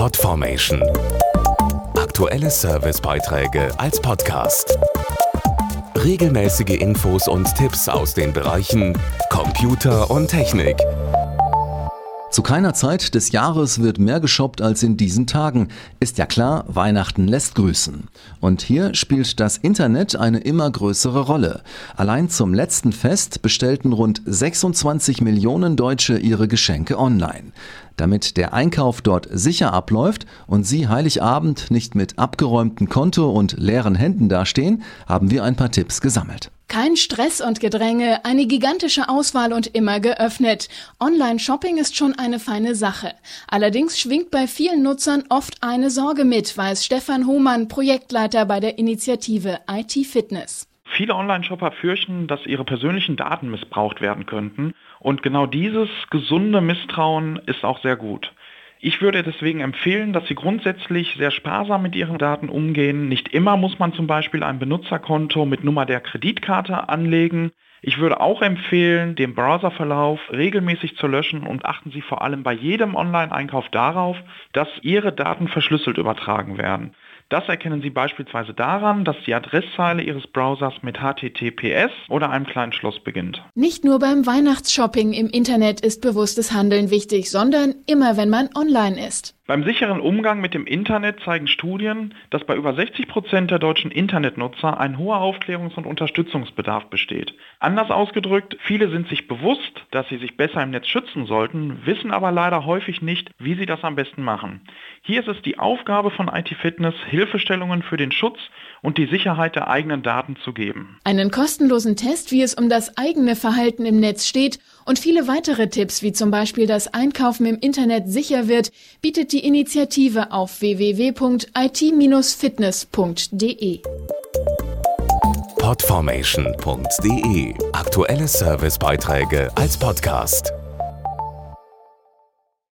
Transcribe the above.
Podformation. Aktuelle Servicebeiträge als Podcast. Regelmäßige Infos und Tipps aus den Bereichen Computer und Technik. Zu keiner Zeit des Jahres wird mehr geshoppt als in diesen Tagen. Ist ja klar, Weihnachten lässt grüßen. Und hier spielt das Internet eine immer größere Rolle. Allein zum letzten Fest bestellten rund 26 Millionen Deutsche ihre Geschenke online. Damit der Einkauf dort sicher abläuft und Sie Heiligabend nicht mit abgeräumtem Konto und leeren Händen dastehen, haben wir ein paar Tipps gesammelt. Kein Stress und Gedränge, eine gigantische Auswahl und immer geöffnet. Online-Shopping ist schon eine feine Sache. Allerdings schwingt bei vielen Nutzern oft eine Sorge mit, weiß Stefan Hohmann, Projektleiter bei der Initiative IT Fitness. Viele Online-Shopper fürchten, dass ihre persönlichen Daten missbraucht werden könnten. Und genau dieses gesunde Misstrauen ist auch sehr gut. Ich würde deswegen empfehlen, dass Sie grundsätzlich sehr sparsam mit Ihren Daten umgehen. Nicht immer muss man zum Beispiel ein Benutzerkonto mit Nummer der Kreditkarte anlegen. Ich würde auch empfehlen, den Browserverlauf regelmäßig zu löschen und achten Sie vor allem bei jedem Online-Einkauf darauf, dass Ihre Daten verschlüsselt übertragen werden. Das erkennen Sie beispielsweise daran, dass die Adresszeile Ihres Browsers mit HTTPS oder einem kleinen Schloss beginnt. Nicht nur beim Weihnachtsshopping im Internet ist bewusstes Handeln wichtig, sondern immer wenn man online ist. Beim sicheren Umgang mit dem Internet zeigen Studien, dass bei über 60 Prozent der deutschen Internetnutzer ein hoher Aufklärungs- und Unterstützungsbedarf besteht. Anders ausgedrückt, viele sind sich bewusst, dass sie sich besser im Netz schützen sollten, wissen aber leider häufig nicht, wie sie das am besten machen. Hier ist es die Aufgabe von IT Fitness, Hilfestellungen für den Schutz und die Sicherheit der eigenen Daten zu geben. Einen kostenlosen Test, wie es um das eigene Verhalten im Netz steht und viele weitere Tipps, wie zum Beispiel das Einkaufen im Internet sicher wird, bietet die Initiative auf www.it-fitness.de. Podformation.de Aktuelle Servicebeiträge als Podcast.